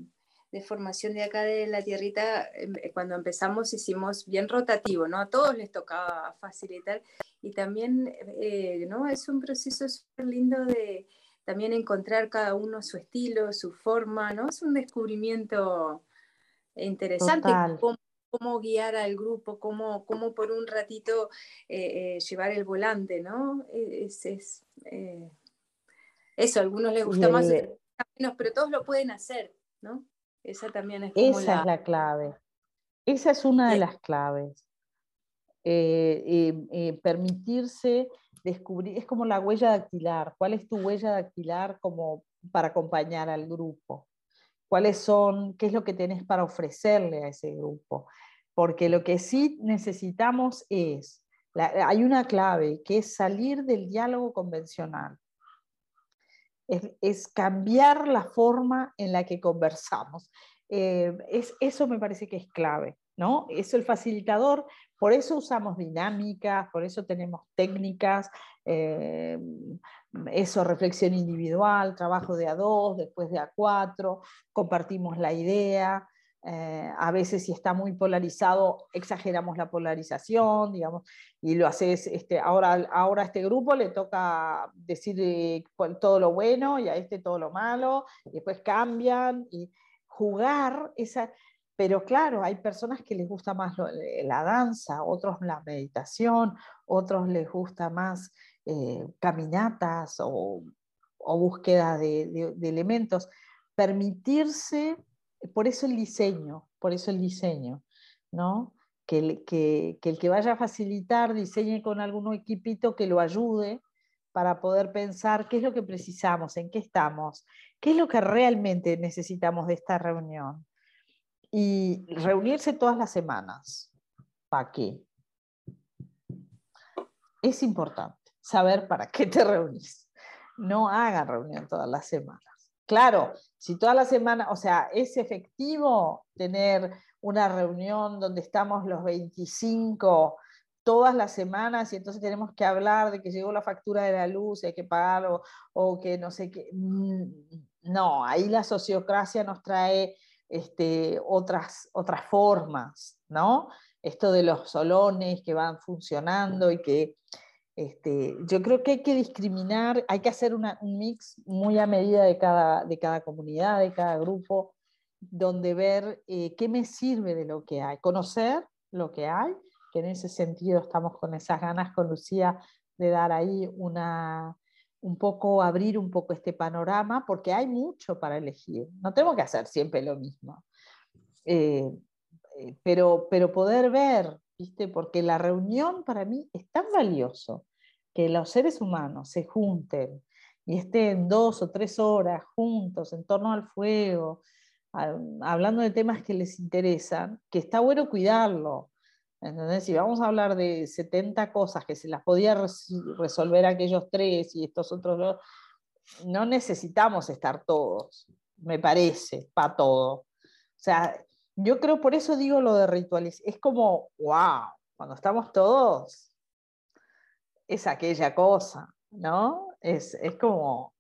de formación de acá de la tierrita, em, eh, cuando empezamos hicimos bien rotativo, ¿no? A todos les tocaba facilitar y también, eh, ¿no? Es un proceso súper lindo de también encontrar cada uno su estilo, su forma, ¿no? Es un descubrimiento interesante. Cómo, guiar al grupo, cómo, cómo por un ratito eh, llevar el volante, ¿no? Es, es eso, a algunos les gusta más, menos, pero todos lo pueden hacer, ¿no? Esa también es Esa es la clave. Esa es una de las claves. Eh, eh, eh, permitirse descubrir, es como la huella dactilar. ¿Cuál es tu huella dactilar como para acompañar al grupo? ¿Cuáles son, qué es lo que tenés para ofrecerle a ese grupo? Porque lo que sí necesitamos es, hay una clave, que es salir del diálogo convencional es, cambiar la forma en la que conversamos. Eh, es, eso me parece que es clave, ¿no? Es el facilitador, por eso usamos dinámicas, por eso tenemos técnicas, eh, eso, reflexión individual, trabajo de a dos, después de a cuatro, compartimos la idea, eh, a veces si está muy polarizado, exageramos la polarización, digamos, y lo haces, este, ahora, ahora a este grupo le toca decir eh, todo lo bueno y a este todo lo malo, y después cambian y jugar esa... Pero claro, hay personas que les gusta más eh, la danza, otros la meditación, otros les gusta más caminatas o, búsqueda de, elementos. Permitirse por eso el diseño, por eso el diseño, ¿no? Que el que, el que vaya a facilitar diseñe con algún equipito que lo ayude para poder pensar qué es lo que precisamos, en qué estamos, qué es lo que realmente necesitamos de esta reunión. Y reunirse todas las semanas. ¿Para qué? Es importante saber para qué te reunís. No hagan reunión todas las semanas. Claro, si toda la semana, o sea, es efectivo tener una reunión donde estamos los 25 todas las semanas y entonces tenemos que hablar de que llegó la factura de la luz y hay que pagarlo o que no sé qué. Mm, no, ahí la sociocracia nos trae este, otras, otras formas, ¿no? Esto de los solones que van funcionando y que este, yo creo que hay que discriminar, hay que hacer un mix muy a medida de cada, de cada comunidad, de cada grupo, donde ver eh, qué me sirve de lo que hay, conocer lo que hay, que en ese sentido estamos con esas ganas con Lucía de dar ahí una, un poco, abrir un poco este panorama, porque hay mucho para elegir. No tengo que hacer siempre lo mismo. Eh, eh, pero, pero poder ver ¿viste? Porque la reunión para mí es tan valioso que los seres humanos se junten y estén dos o tres horas juntos en torno al fuego, hablando de temas que les interesan, que está bueno cuidarlo. Entonces, si vamos a hablar de 70 cosas que se las podía resolver aquellos tres y estos otros dos, no necesitamos estar todos, me parece, para todo. O sea, yo creo, por eso digo lo de rituales, es como, wow, cuando estamos todos, es aquella cosa, ¿no? Es, como,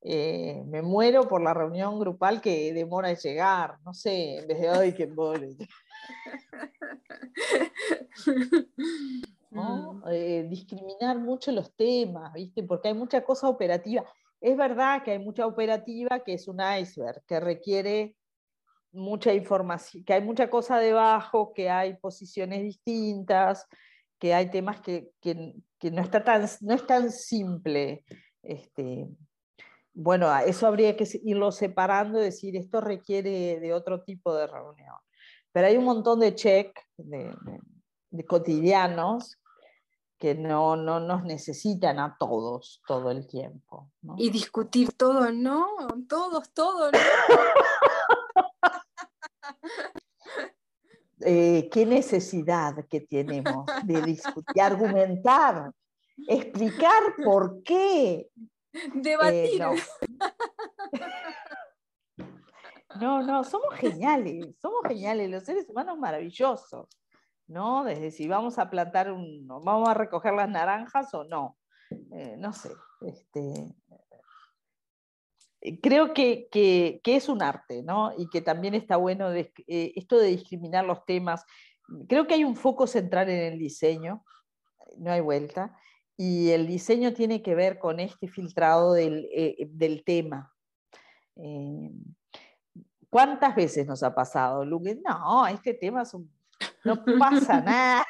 eh, me muero por la reunión grupal que demora en llegar, no sé, en vez de hoy que embole. ¿no? Eh, discriminar mucho los temas, ¿viste? Porque hay mucha cosa operativa. Es verdad que hay mucha operativa que es un iceberg, que requiere mucha información, que hay mucha cosa debajo, que hay posiciones distintas, que hay temas que, no, está tan, no es tan simple. Este, bueno, eso habría que irlo separando y decir, esto requiere de otro tipo de reunión. Pero hay un montón de check de, cotidianos que no, no, nos necesitan a todos todo el tiempo. Y discutir todo, ¿no? Todos, todos, ¿no? Eh, qué necesidad que tenemos de discutir, argumentar, explicar por qué. Debatir. Eh, no. no. somos geniales, somos geniales, los seres humanos maravillosos, ¿no? Desde si vamos a plantar un, vamos a recoger las naranjas o no. Eh, no sé, este, creo que, es un arte, ¿no? Y que también está bueno eh, esto de discriminar los temas. Creo que hay un foco central en el diseño, no hay vuelta, y el diseño tiene que ver con este filtrado del, eh, tema. Eh, ¿Cuántas veces nos ha pasado, Luke? No, este tema no pasa nada.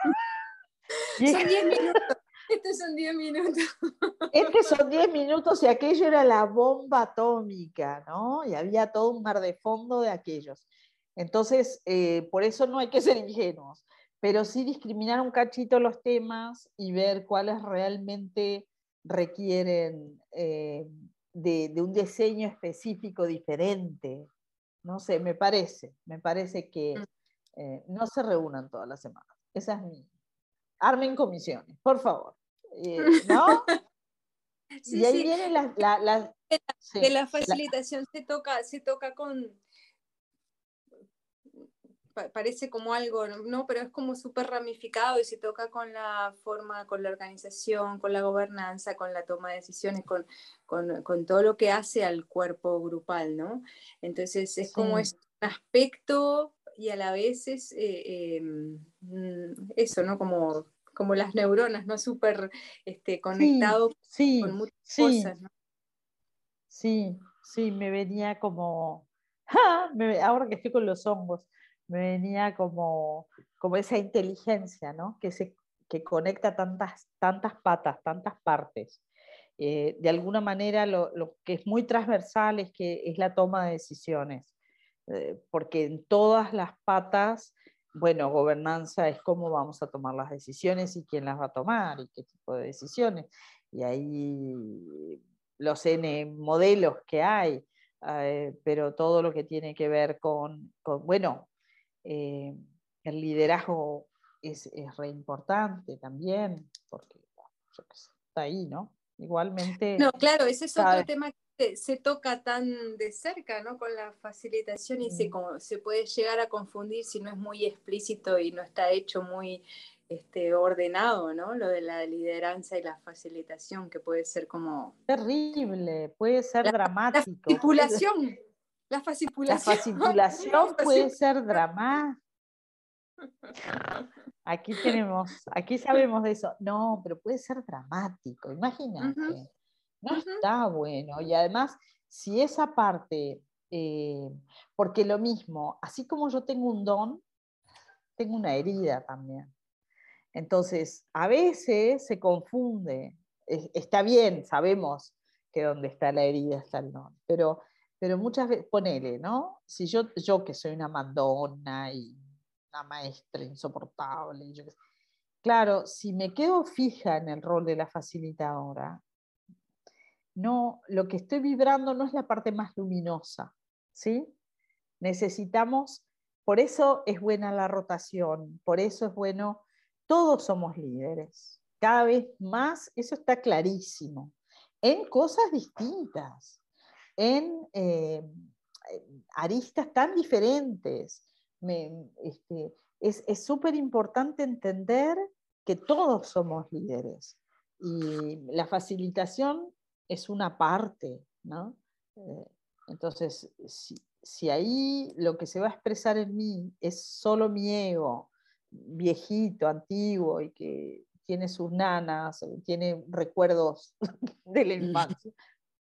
Son 10 minutos. Estos son 10 minutos. Estos son 10 minutos y aquello era la bomba atómica, ¿no? Y había todo un mar de fondo de aquellos. Entonces, eh, por eso no hay que ser ingenuos, pero sí discriminar un cachito los temas y ver cuáles realmente requieren eh, de, un diseño específico diferente. No sé, me parece, me parece que mm. eh, no se reúnan todas las semanas. Esa es mi. Armen comisiones, por favor. Eh, ¿no? y ahí viene la, la, de la facilitación se toca, se toca con parece como algo, ¿no? Pero es como súper ramificado y se toca con la forma, con la organización, con la gobernanza, con la toma de decisiones, con, con, con todo lo que hace al cuerpo grupal, ¿no? Entonces es como es un aspecto y a la vez es eh, em, mm, eso, ¿no? Como como las neuronas, ¿no? Súper este, conectado con muchas cosas, ¿no? Sí, sí, me venía como, ahora que estoy con los hongos, me venía como, como esa inteligencia, ¿no? Que, se, que conecta tantas, tantas patas, tantas partes. Eh, de alguna manera lo, lo, que es muy transversal es que es la toma de decisiones, eh, porque en todas las patas bueno, gobernanza es cómo vamos a tomar las decisiones y quién las va a tomar y qué tipo de decisiones. Y ahí los N modelos que hay, eh, pero todo lo que tiene que ver con, bueno, eh, el liderazgo es, es re importante también, porque está ahí, ¿no? Igualmente. No, claro, ese es otro tema se, toca tan de cerca ¿no? con la facilitación y se, como, se puede llegar a confundir si no es muy explícito y no está hecho muy este, ordenado, ¿no? Lo de la lideranza y la facilitación, que puede ser como... Terrible, puede ser dramático. La. La fascipulación. La puede ser dramática. Aquí tenemos, aquí sabemos de eso. No, pero puede ser dramático, imagínate. No está bueno. Y además, si esa parte, eh, porque lo mismo, así como yo tengo un don, tengo una herida también. Entonces, a veces se confunde. Está bien, sabemos que donde está la herida está el don, pero, pero muchas veces, ponele, ¿no? Si yo, yo que soy una mandona y una maestra insoportable, claro, si me quedo fija en el rol de la facilitadora, no, lo que estoy vibrando no es la parte más luminosa, ¿sí? Necesitamos, por eso es buena la rotación, por eso es bueno todos somos líderes. Cada vez más, eso está clarísimo, en cosas distintas, en eh, aristas tan diferentes. Este, es súper importante entender que todos somos líderes y la facilitación es una parte, ¿no? Eh, entonces, si, ahí lo que se va a expresar en mí es solo mi ego, viejito, antiguo y que tiene sus nanas, tiene recuerdos de la infancia,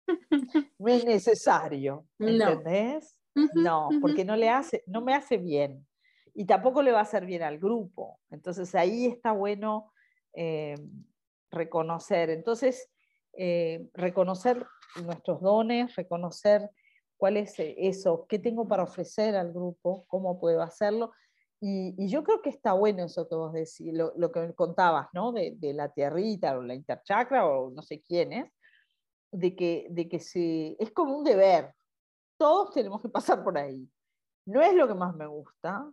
no es necesario, ¿entendés? No, porque no, le hace, no me hace bien y tampoco le va a hacer bien al grupo. Entonces ahí está bueno eh, reconocer. Entonces, eh, reconocer nuestros dones, reconocer cuál es eso, qué tengo para ofrecer al grupo, cómo puedo hacerlo. Y, yo creo que está bueno eso que vos decís, lo, que me contabas, ¿no? De, la tierrita o la interchakra o no sé quién es, de que, de que se, es como un deber. Todos tenemos que pasar por ahí. No es lo que más me gusta.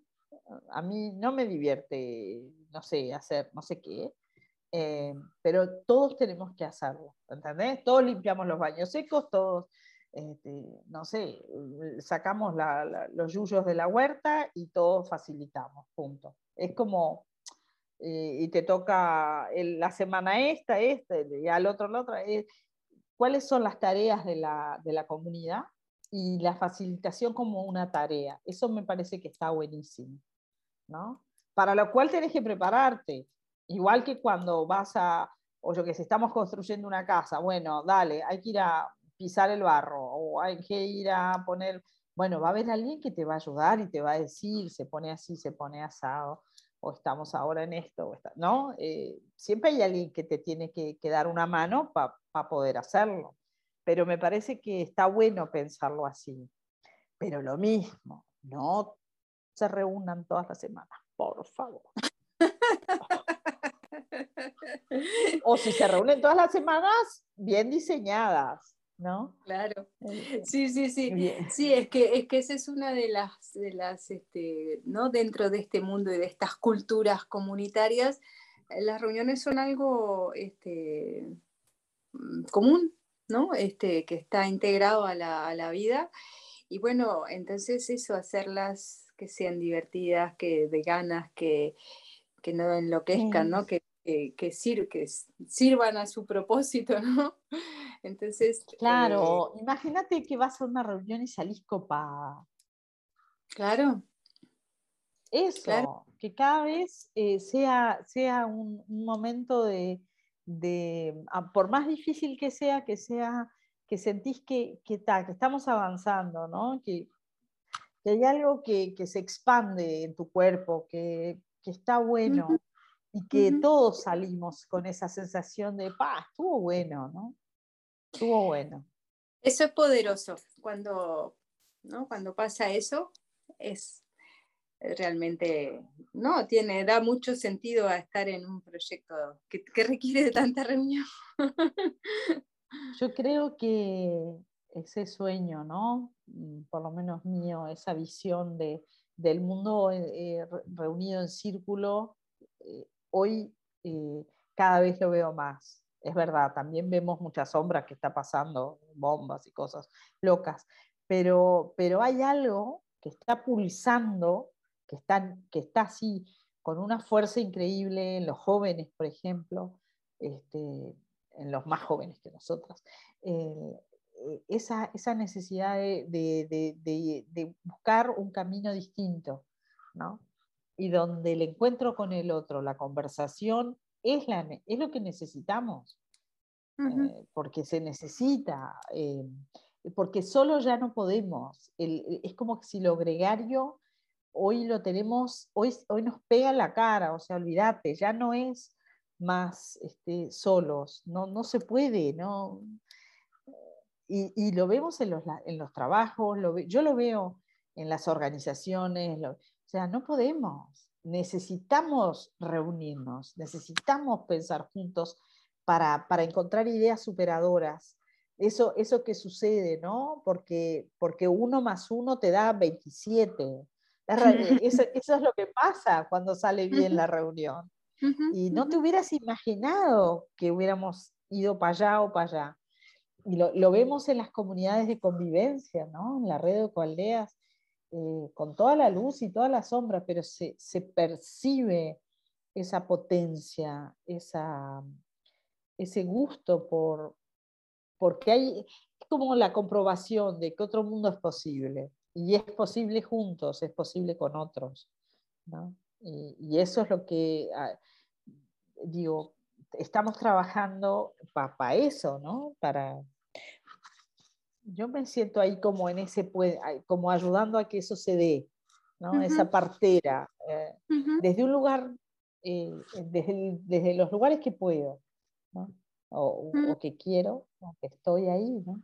A mí no me divierte, no sé, hacer no sé qué, eh, pero todos tenemos que hacerlo, ¿entendés? Todos limpiamos los baños secos, todos, este, no sé, sacamos los yuyos de la huerta y todos facilitamos, punto. Es como, eh, y te toca la semana esta, esta, y al otro la otra. Eh, ¿Cuáles son las tareas de la, de la comunidad? Y la facilitación como una tarea. Eso me parece que está buenísimo, ¿no? Para lo cual tenés que prepararte Igual que cuando vas a, o yo que sé, estamos construyendo una casa, bueno, dale, hay que ir a pisar el barro o hay que ir a poner, bueno, va a haber alguien que te va a ayudar y te va a decir, se pone así, se pone asado, o estamos ahora en esto, ¿no? Eh, siempre hay alguien que te tiene que, dar una mano para poder hacerlo. Pero me parece que está bueno pensarlo así. Pero lo mismo, no se reúnan todas las semanas, por favor. o si se reúnen todas las semanas, bien diseñadas, ¿no? Claro. Sí, sí, sí. Sí, es que, es que esa es una de las, de las este, ¿no? Dentro de este mundo y de estas culturas comunitarias, las reuniones son algo este, mm, común, ¿no? Este, que está integrado a la, a la vida. Y bueno, entonces eso, hacerlas que sean divertidas, que de ganas, que, que no enloquezcan, ¿no? Que, que, que, sirvan a su propósito, ¿no? Entonces. Claro, eh, imagínate que vas a una reunión y salís copada. Claro. Eso, que cada vez eh, sea, sea un, momento de, ah, por más difícil que sea, que sea, que sentís que, que, que estamos avanzando, ¿no? Que, que hay algo que, que, se expande en tu cuerpo, que, que está bueno y que todos salimos con esa sensación de, pa, estuvo bueno, ¿no? Estuvo bueno. Eso es poderoso. Cuando, ¿no? Cuando pasa eso, es realmente, no, tiene, da mucho sentido a estar en un proyecto que, que requiere de tanta reunión. Yo creo que ese sueño, ¿no? Mm, por lo menos mío, esa visión de, del mundo eh, eh, reunido en círculo, eh, hoy cada vez lo veo más. Es verdad, también vemos muchas sombras que está pasando, bombas y cosas locas, pero, pero hay algo que está pulsando, que está, que está así, con una fuerza increíble en los jóvenes, por ejemplo, este, en los más jóvenes que nosotros, eh, esa, esa necesidad de, buscar un camino distinto, ¿no? Y donde el encuentro con el otro, la conversación, es, la, es lo que necesitamos, eh, porque se necesita, eh, porque solo ya no podemos. es como si lo gregario hoy lo tenemos, hoy, hoy nos pega en la cara, o sea, olvídate, ya no es más este, solos, no, no se puede, no, y, lo vemos en los, en los trabajos, lo yo lo veo en las organizaciones, o sea, no podemos, necesitamos reunirnos, necesitamos pensar juntos para, para encontrar ideas superadoras. Eso, eso que sucede, ¿no? Porque, porque uno más uno te da 27. Eso, eso es lo que pasa cuando sale bien la reunión. y no te hubieras imaginado que hubiéramos ido para allá o para allá. Y lo, vemos en las comunidades de convivencia, ¿no? En la red de ecoaldeas, eh, con toda la luz y toda la sombra, pero se, se percibe esa potencia, esa, ese gusto por, porque hay como la comprobación de que otro mundo es posible y es posible juntos, es posible con otros. ¿no? Y, eso es lo que, ah, digo, estamos trabajando para eso, ¿no? Para, yo me siento ahí como en ese, como ayudando a que eso se dé, ¿no? Esa partera, eh, desde un lugar, eh, desde, desde, los lugares que puedo, ¿no? o, o, que quiero, o que estoy ahí, ¿no?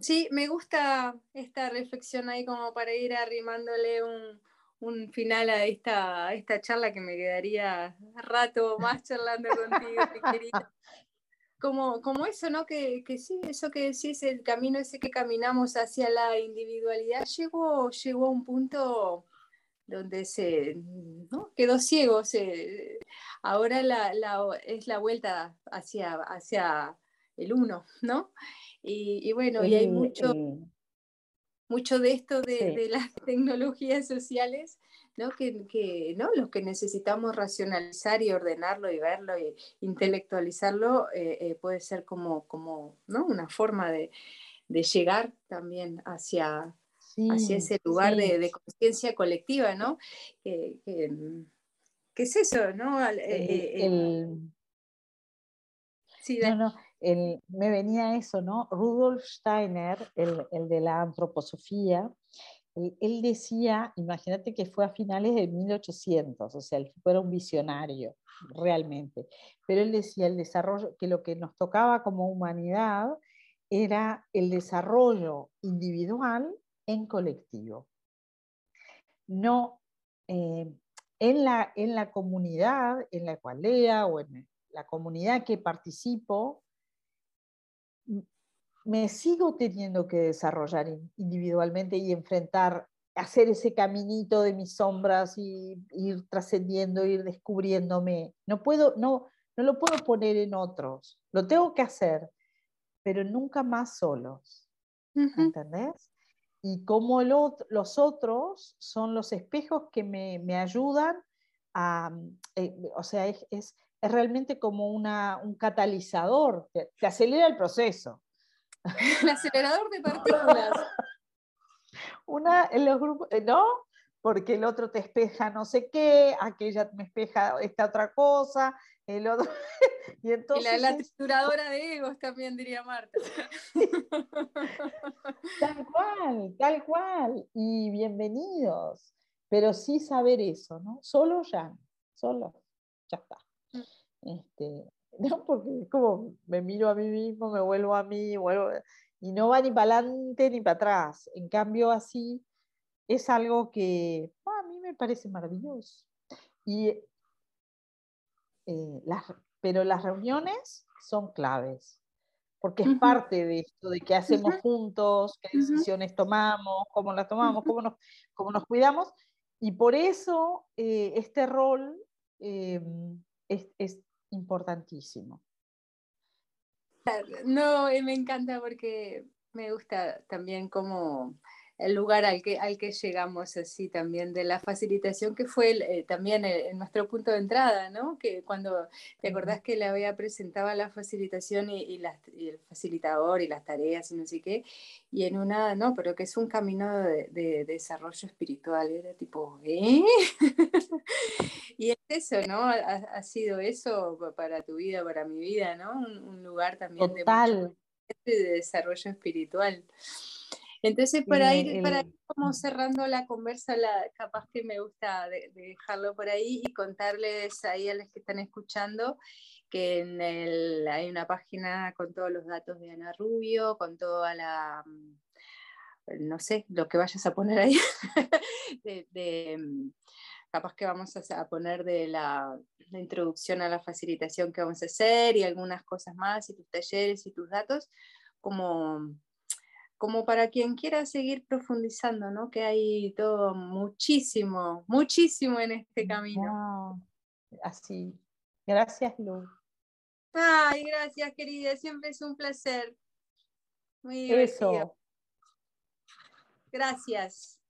Sí, me gusta esta reflexión ahí como para ir arrimándole un, un final a esta, esta charla que me quedaría rato más charlando contigo, mi querida. Como, como eso, ¿no? Que, que, sí, eso que decís, el camino ese que caminamos hacia la individualidad, llegó, llegó a un punto donde se ¿no? quedó ciego. Se, ahora la, la, es la vuelta hacia, hacia el uno, ¿no? Y, y bueno, y hay mucho mucho de esto de, las tecnologías sociales, ¿no? Que, ¿no? los que necesitamos racionalizar y ordenarlo y verlo e intelectualizarlo eh, eh, puede ser como, como ¿no? una forma de, llegar también hacia, hacia ese lugar de, conciencia colectiva, ¿no? ¿Qué es eso, no? Eh, sí, no, me venía eso, ¿no? Rudolf Steiner, el, de la antroposofía, él, decía, imagínate que fue a finales de 1800, o sea, él era un visionario, realmente, pero él decía el desarrollo, que lo que nos tocaba como humanidad era el desarrollo individual en colectivo. No eh, en, la, en la comunidad, en la lea o en la comunidad que participo, me sigo teniendo que desarrollar individualmente y enfrentar, hacer ese caminito de mis sombras y ir trascendiendo, ir descubriéndome. No puedo, no, no lo puedo poner en otros, lo tengo que hacer, pero nunca más solos. ¿Entendés? Y como los otros son los espejos que me, ayudan a, eh, o sea, es, es, realmente como una, un catalizador, que acelera el proceso. El acelerador de partículas. Una en los grupos, eh, ¿no? Porque el otro te espeja no sé qué, aquella me espeja esta otra cosa, el otro. y, entonces la, trituradora de egos también diría Marta. tal cual, tal cual. Y bienvenidos. Pero sí saber eso, ¿no? Solo ya, solo, ya está. Mm. Este, ¿no? Porque es como me miro a mí mismo, me vuelvo a mí, vuelvo, y no va ni para adelante ni para atrás. En cambio, así es algo que ah, a mí me parece maravilloso. Y, eh, las, pero las reuniones son claves, porque es parte de esto, de qué hacemos juntos, qué decisiones tomamos, cómo las tomamos, cómo nos, cómo nos cuidamos. Y por eso eh, este rol eh, es, es, importantísimo. No, me encanta porque me gusta también como el lugar al que, al que llegamos así también, de la facilitación que fue eh, también en nuestro punto de entrada, ¿no? Que cuando te acordás que la había presentaba la facilitación y, el facilitador y las tareas y no sé qué, y en una, no, pero que es un camino de, desarrollo espiritual, era tipo, ¿eh? y es eso, ¿no? Ha, sido eso para tu vida, para mi vida, ¿no? Un, lugar también de, de desarrollo espiritual. Entonces, para ir, para como cerrando la conversa, la, capaz que me gusta dejarlo por ahí y contarles ahí a los que están escuchando que en el, hay una página con todos los datos de Ana Rubio, con toda la, mm, no sé, lo que vayas a poner ahí, de, mm, capaz que vamos a poner de la, la, introducción a la facilitación que vamos a hacer y algunas cosas más, y tus talleres y tus datos, como como para quien quiera seguir profundizando, ¿no? Que hay todo muchísimo, muchísimo en este camino. así. Gracias, Lu. Ay, gracias, querida. Siempre es un placer. Muy divertido. Eso. Gracias.